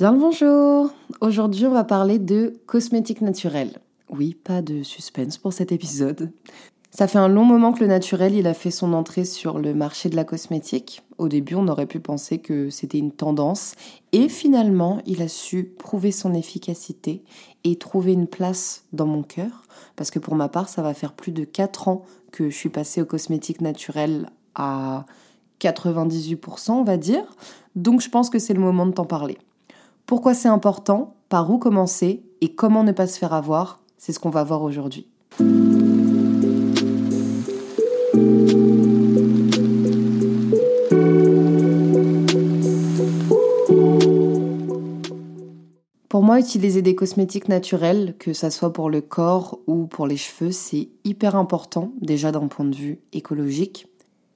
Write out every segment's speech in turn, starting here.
Bien le bonjour Aujourd'hui on va parler de cosmétiques naturels. Oui, pas de suspense pour cet épisode. Ça fait un long moment que le naturel il a fait son entrée sur le marché de la cosmétique. Au début on aurait pu penser que c'était une tendance et finalement il a su prouver son efficacité et trouver une place dans mon cœur. Parce que pour ma part ça va faire plus de 4 ans que je suis passée aux cosmétiques naturels à 98% on va dire. Donc je pense que c'est le moment de t'en parler. Pourquoi c'est important, par où commencer et comment ne pas se faire avoir, c'est ce qu'on va voir aujourd'hui. Pour moi, utiliser des cosmétiques naturels, que ça soit pour le corps ou pour les cheveux, c'est hyper important, déjà d'un point de vue écologique.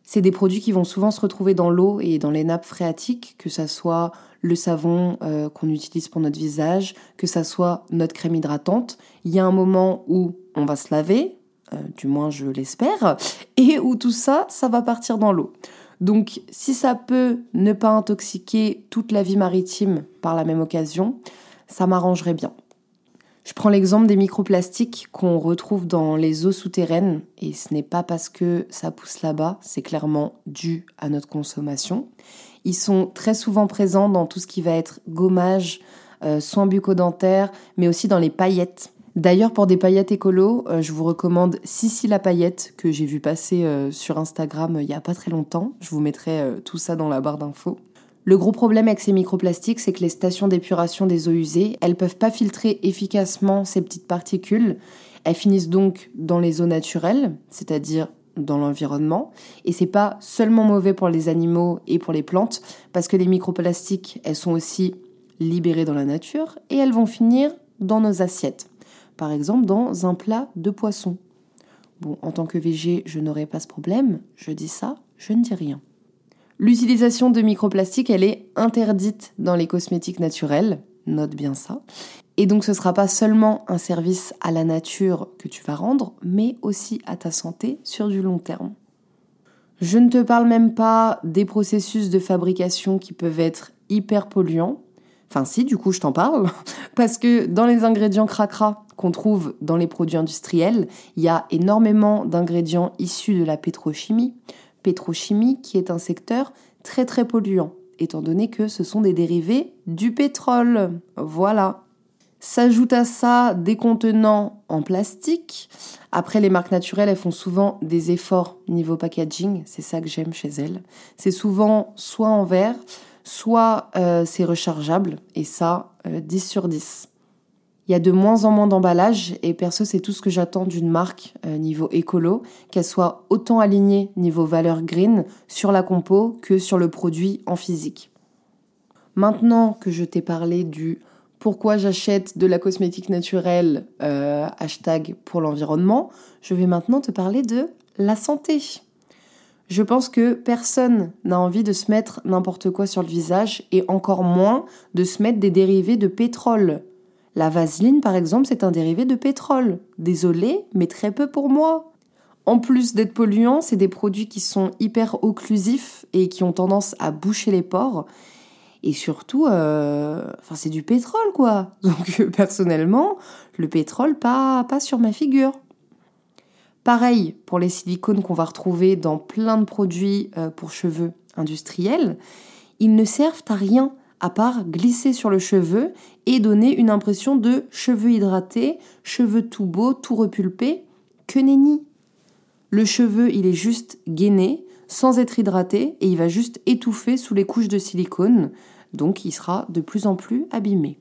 C'est des produits qui vont souvent se retrouver dans l'eau et dans les nappes phréatiques, que ça soit le savon euh, qu'on utilise pour notre visage, que ça soit notre crème hydratante. Il y a un moment où on va se laver, euh, du moins je l'espère, et où tout ça, ça va partir dans l'eau. Donc si ça peut ne pas intoxiquer toute la vie maritime par la même occasion, ça m'arrangerait bien. Je prends l'exemple des microplastiques qu'on retrouve dans les eaux souterraines, et ce n'est pas parce que ça pousse là-bas, c'est clairement dû à notre consommation. Ils sont très souvent présents dans tout ce qui va être gommage, euh, soins bucco-dentaires, mais aussi dans les paillettes. D'ailleurs, pour des paillettes écolo, euh, je vous recommande Sissi la paillette que j'ai vu passer euh, sur Instagram il y a pas très longtemps. Je vous mettrai tout ça dans la barre d'infos. Le gros problème avec ces microplastiques, c'est que les stations d'épuration des eaux usées, elles peuvent pas filtrer efficacement ces petites particules. Elles finissent donc dans les eaux naturelles, c'est-à-dire dans l'environnement. Et c'est pas seulement mauvais pour les animaux et pour les plantes, parce que les microplastiques, elles sont aussi libérées dans la nature et elles vont finir dans nos assiettes. Par exemple, dans un plat de poisson. Bon, en tant que végé, je n'aurai pas ce problème. Je dis ça, je ne dis rien. L'utilisation de microplastiques, elle est interdite dans les cosmétiques naturels, note bien ça. Et donc ce ne sera pas seulement un service à la nature que tu vas rendre, mais aussi à ta santé sur du long terme. Je ne te parle même pas des processus de fabrication qui peuvent être hyper polluants. Enfin si, du coup je t'en parle, parce que dans les ingrédients cracra qu'on trouve dans les produits industriels, il y a énormément d'ingrédients issus de la pétrochimie, pétrochimie qui est un secteur très très polluant, étant donné que ce sont des dérivés du pétrole. Voilà. S'ajoute à ça des contenants en plastique. Après, les marques naturelles, elles font souvent des efforts niveau packaging. C'est ça que j'aime chez elles. C'est souvent soit en verre, soit euh, c'est rechargeable. Et ça, 10 euh, sur 10. Il y a de moins en moins d'emballages et perso c'est tout ce que j'attends d'une marque euh, niveau écolo, qu'elle soit autant alignée niveau valeur green sur la compo que sur le produit en physique. Maintenant que je t'ai parlé du pourquoi j'achète de la cosmétique naturelle, euh, hashtag pour l'environnement, je vais maintenant te parler de la santé. Je pense que personne n'a envie de se mettre n'importe quoi sur le visage et encore moins de se mettre des dérivés de pétrole la vaseline, par exemple, c'est un dérivé de pétrole. Désolé, mais très peu pour moi. En plus d'être polluants, c'est des produits qui sont hyper occlusifs et qui ont tendance à boucher les pores. Et surtout, euh, c'est du pétrole, quoi. Donc, personnellement, le pétrole, pas, pas sur ma figure. Pareil pour les silicones qu'on va retrouver dans plein de produits euh, pour cheveux industriels. Ils ne servent à rien à part glisser sur le cheveu et donner une impression de cheveux hydratés, cheveux tout beaux, tout repulpés, que nenni. Le cheveu, il est juste gainé, sans être hydraté, et il va juste étouffer sous les couches de silicone, donc il sera de plus en plus abîmé.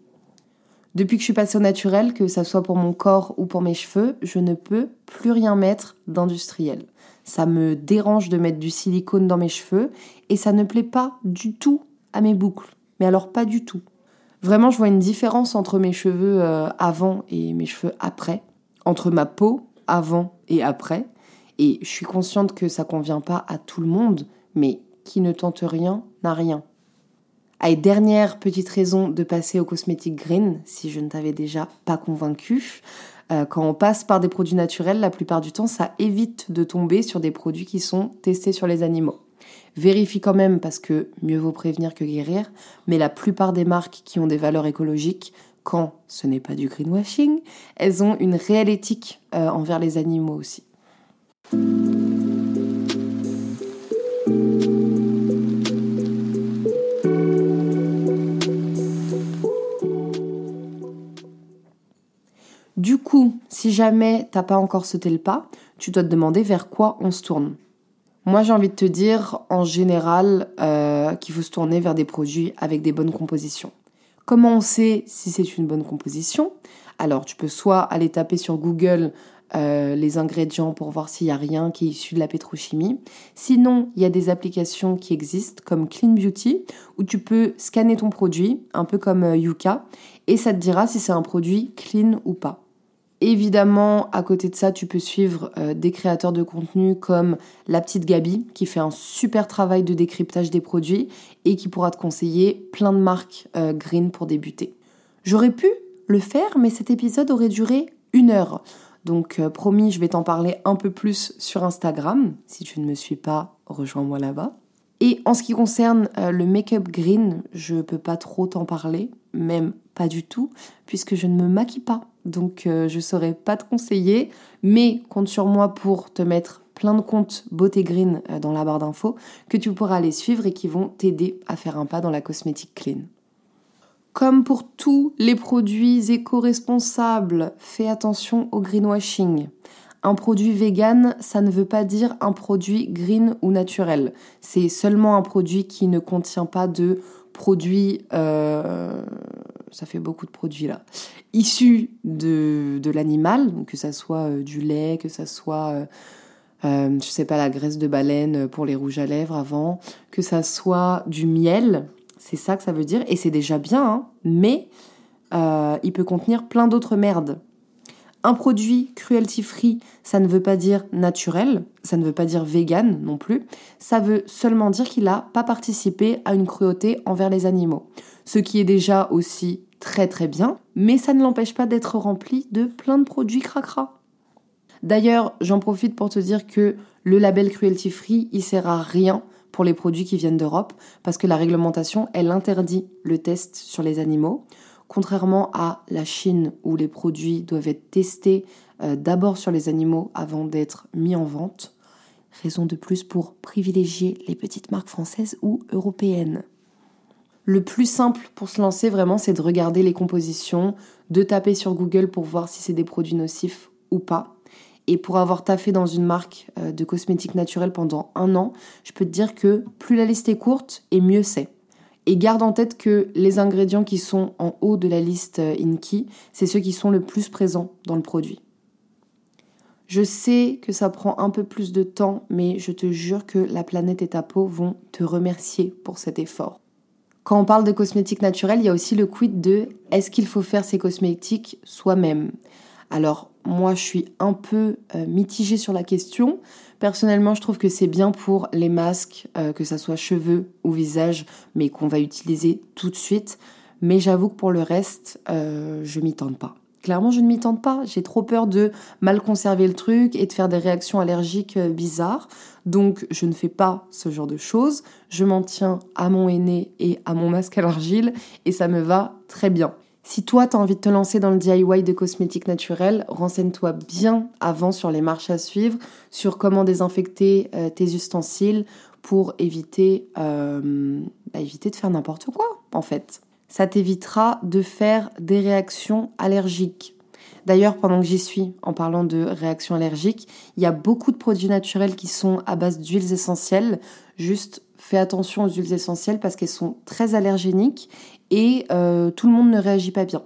Depuis que je suis passée au naturel, que ça soit pour mon corps ou pour mes cheveux, je ne peux plus rien mettre d'industriel. Ça me dérange de mettre du silicone dans mes cheveux et ça ne plaît pas du tout à mes boucles. Mais alors pas du tout. Vraiment, je vois une différence entre mes cheveux euh, avant et mes cheveux après, entre ma peau avant et après. Et je suis consciente que ça convient pas à tout le monde, mais qui ne tente rien n'a rien. Allez, dernière petite raison de passer au cosmétique green, si je ne t'avais déjà pas convaincu. Euh, quand on passe par des produits naturels, la plupart du temps, ça évite de tomber sur des produits qui sont testés sur les animaux. Vérifie quand même parce que mieux vaut prévenir que guérir, mais la plupart des marques qui ont des valeurs écologiques, quand ce n'est pas du greenwashing, elles ont une réelle éthique euh, envers les animaux aussi. Du coup, si jamais t'as pas encore sauté le pas, tu dois te demander vers quoi on se tourne. Moi, j'ai envie de te dire, en général, euh, qu'il faut se tourner vers des produits avec des bonnes compositions. Comment on sait si c'est une bonne composition? Alors, tu peux soit aller taper sur Google euh, les ingrédients pour voir s'il n'y a rien qui est issu de la pétrochimie. Sinon, il y a des applications qui existent comme Clean Beauty où tu peux scanner ton produit, un peu comme euh, Yuka, et ça te dira si c'est un produit clean ou pas. Évidemment, à côté de ça, tu peux suivre euh, des créateurs de contenu comme la petite Gabi qui fait un super travail de décryptage des produits et qui pourra te conseiller plein de marques euh, green pour débuter. J'aurais pu le faire, mais cet épisode aurait duré une heure. Donc euh, promis, je vais t'en parler un peu plus sur Instagram. Si tu ne me suis pas, rejoins-moi là-bas. Et en ce qui concerne le make-up green, je peux pas trop t'en parler, même pas du tout, puisque je ne me maquille pas. Donc euh, je saurais pas te conseiller, mais compte sur moi pour te mettre plein de comptes beauté green euh, dans la barre d'infos que tu pourras aller suivre et qui vont t'aider à faire un pas dans la cosmétique clean. Comme pour tous les produits éco-responsables, fais attention au greenwashing. Un produit vegan, ça ne veut pas dire un produit green ou naturel. C'est seulement un produit qui ne contient pas de produits euh, ça fait beaucoup de produits là, issus de, l'animal, que ça soit euh, du lait, que ça soit, euh, euh, je sais pas, la graisse de baleine pour les rouges à lèvres avant, que ça soit du miel, c'est ça que ça veut dire, et c'est déjà bien, hein, mais il peut contenir plein d'autres merdes. Un produit cruelty-free, ça ne veut pas dire naturel, ça ne veut pas dire vegan non plus, ça veut seulement dire qu'il n'a pas participé à une cruauté envers les animaux. Ce qui est déjà aussi très très bien, mais ça ne l'empêche pas d'être rempli de plein de produits cracra. D'ailleurs, j'en profite pour te dire que le label cruelty free, il sert à rien pour les produits qui viennent d'Europe, parce que la réglementation, elle interdit le test sur les animaux. Contrairement à la Chine où les produits doivent être testés euh, d'abord sur les animaux avant d'être mis en vente. Raison de plus pour privilégier les petites marques françaises ou européennes. Le plus simple pour se lancer vraiment, c'est de regarder les compositions, de taper sur Google pour voir si c'est des produits nocifs ou pas. Et pour avoir taffé dans une marque euh, de cosmétiques naturels pendant un an, je peux te dire que plus la liste est courte et mieux c'est. Et garde en tête que les ingrédients qui sont en haut de la liste euh, Inki, c'est ceux qui sont le plus présents dans le produit. Je sais que ça prend un peu plus de temps, mais je te jure que la planète et ta peau vont te remercier pour cet effort. Quand on parle de cosmétiques naturels, il y a aussi le quid de est-ce qu'il faut faire ces cosmétiques soi-même? Alors, moi, je suis un peu euh, mitigée sur la question. Personnellement, je trouve que c'est bien pour les masques, euh, que ça soit cheveux ou visage, mais qu'on va utiliser tout de suite. Mais j'avoue que pour le reste, euh, je m'y tente pas. Clairement, je ne m'y tente pas. J'ai trop peur de mal conserver le truc et de faire des réactions allergiques bizarres. Donc, je ne fais pas ce genre de choses. Je m'en tiens à mon aîné et à mon masque à l'argile et ça me va très bien. Si toi, tu as envie de te lancer dans le DIY de cosmétiques naturels, renseigne-toi bien avant sur les marches à suivre, sur comment désinfecter euh, tes ustensiles pour éviter, euh, bah, éviter de faire n'importe quoi, en fait. Ça t'évitera de faire des réactions allergiques. D'ailleurs, pendant que j'y suis, en parlant de réactions allergiques, il y a beaucoup de produits naturels qui sont à base d'huiles essentielles. Juste fais attention aux huiles essentielles parce qu'elles sont très allergéniques et euh, tout le monde ne réagit pas bien.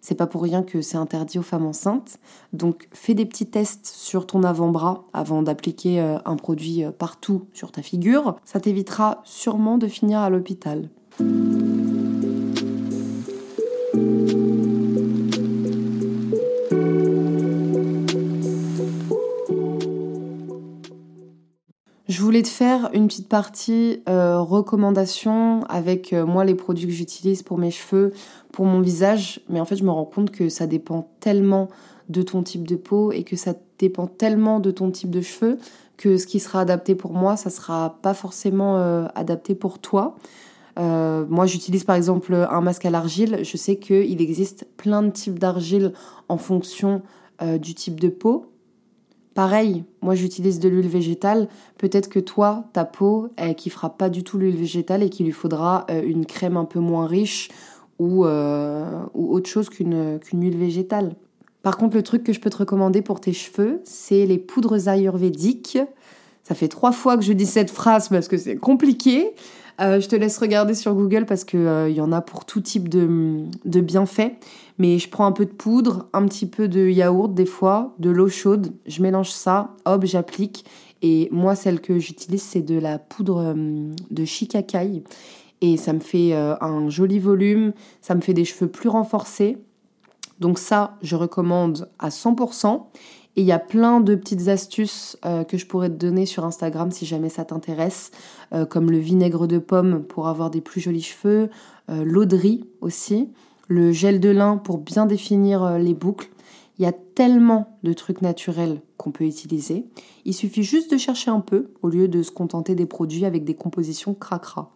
C'est pas pour rien que c'est interdit aux femmes enceintes. Donc fais des petits tests sur ton avant-bras avant d'appliquer euh, un produit euh, partout sur ta figure. Ça t'évitera sûrement de finir à l'hôpital. Voulais te faire une petite partie euh, recommandation avec euh, moi les produits que j'utilise pour mes cheveux, pour mon visage, mais en fait je me rends compte que ça dépend tellement de ton type de peau et que ça dépend tellement de ton type de cheveux que ce qui sera adapté pour moi, ça sera pas forcément euh, adapté pour toi. moi, j'utilise par exemple un masque à l'argile. Je sais qu'il existe plein de types d'argile en fonction du type de peau. Pareil, moi j'utilise de l'huile végétale. Peut-être que toi, ta peau, elle fera pas du tout l'huile végétale et qu'il lui faudra euh, une crème un peu moins riche ou, euh, ou autre chose qu'une qu'une huile végétale. Par contre, le truc que je peux te recommander pour tes cheveux, c'est les poudres ayurvédiques. Ça fait trois fois que je dis cette phrase parce que c'est compliqué. Euh, je te laisse regarder sur Google parce qu'il il y en a pour tout type de, bienfaits. Mais je prends un peu de poudre, un petit peu de yaourt des fois, de l'eau chaude, je mélange ça, hop, j'applique. Et moi, celle que j'utilise, c'est de la poudre euh, de shikakai. Et ça me fait euh, un joli volume, ça me fait des cheveux plus renforcés. Donc ça, je recommande à 100%. Et il y a plein de petites astuces euh, que je pourrais te donner sur Instagram si jamais ça t'intéresse, comme le vinaigre de pomme pour avoir des plus jolis cheveux, l'eau de riz aussi le gel de lin pour bien définir euh, les boucles. Il y a tellement de trucs naturels qu'on peut utiliser. Il suffit juste de chercher un peu au lieu de se contenter des produits avec des compositions cracra.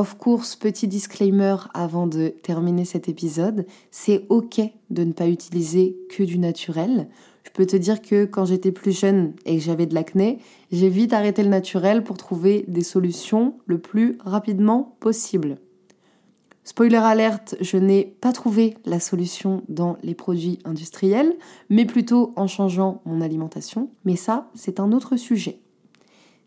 Of course, petit disclaimer avant de terminer cet épisode, c'est ok de ne pas utiliser que du naturel. Je peux te dire que quand j'étais plus jeune et que j'avais de l'acné, j'ai vite arrêté le naturel pour trouver des solutions le plus rapidement possible. Spoiler alerte, je n'ai pas trouvé la solution dans les produits industriels, mais plutôt en changeant mon alimentation. Mais ça, c'est un autre sujet.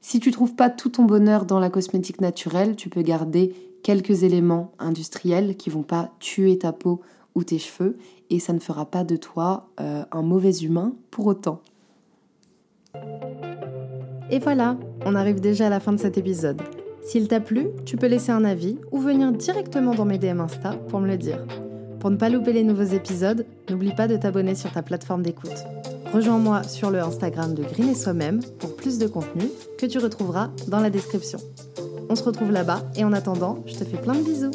Si tu trouves pas tout ton bonheur dans la cosmétique naturelle, tu peux garder quelques éléments industriels qui vont pas tuer ta peau ou tes cheveux et ça ne fera pas de toi euh, un mauvais humain pour autant. Et voilà, on arrive déjà à la fin de cet épisode. S'il t'a plu, tu peux laisser un avis ou venir directement dans mes DM Insta pour me le dire. Pour ne pas louper les nouveaux épisodes, n'oublie pas de t'abonner sur ta plateforme d'écoute. Rejoins-moi sur le Instagram de Green et Soi-même pour plus de contenu que tu retrouveras dans la description. On se retrouve là-bas et en attendant, je te fais plein de bisous.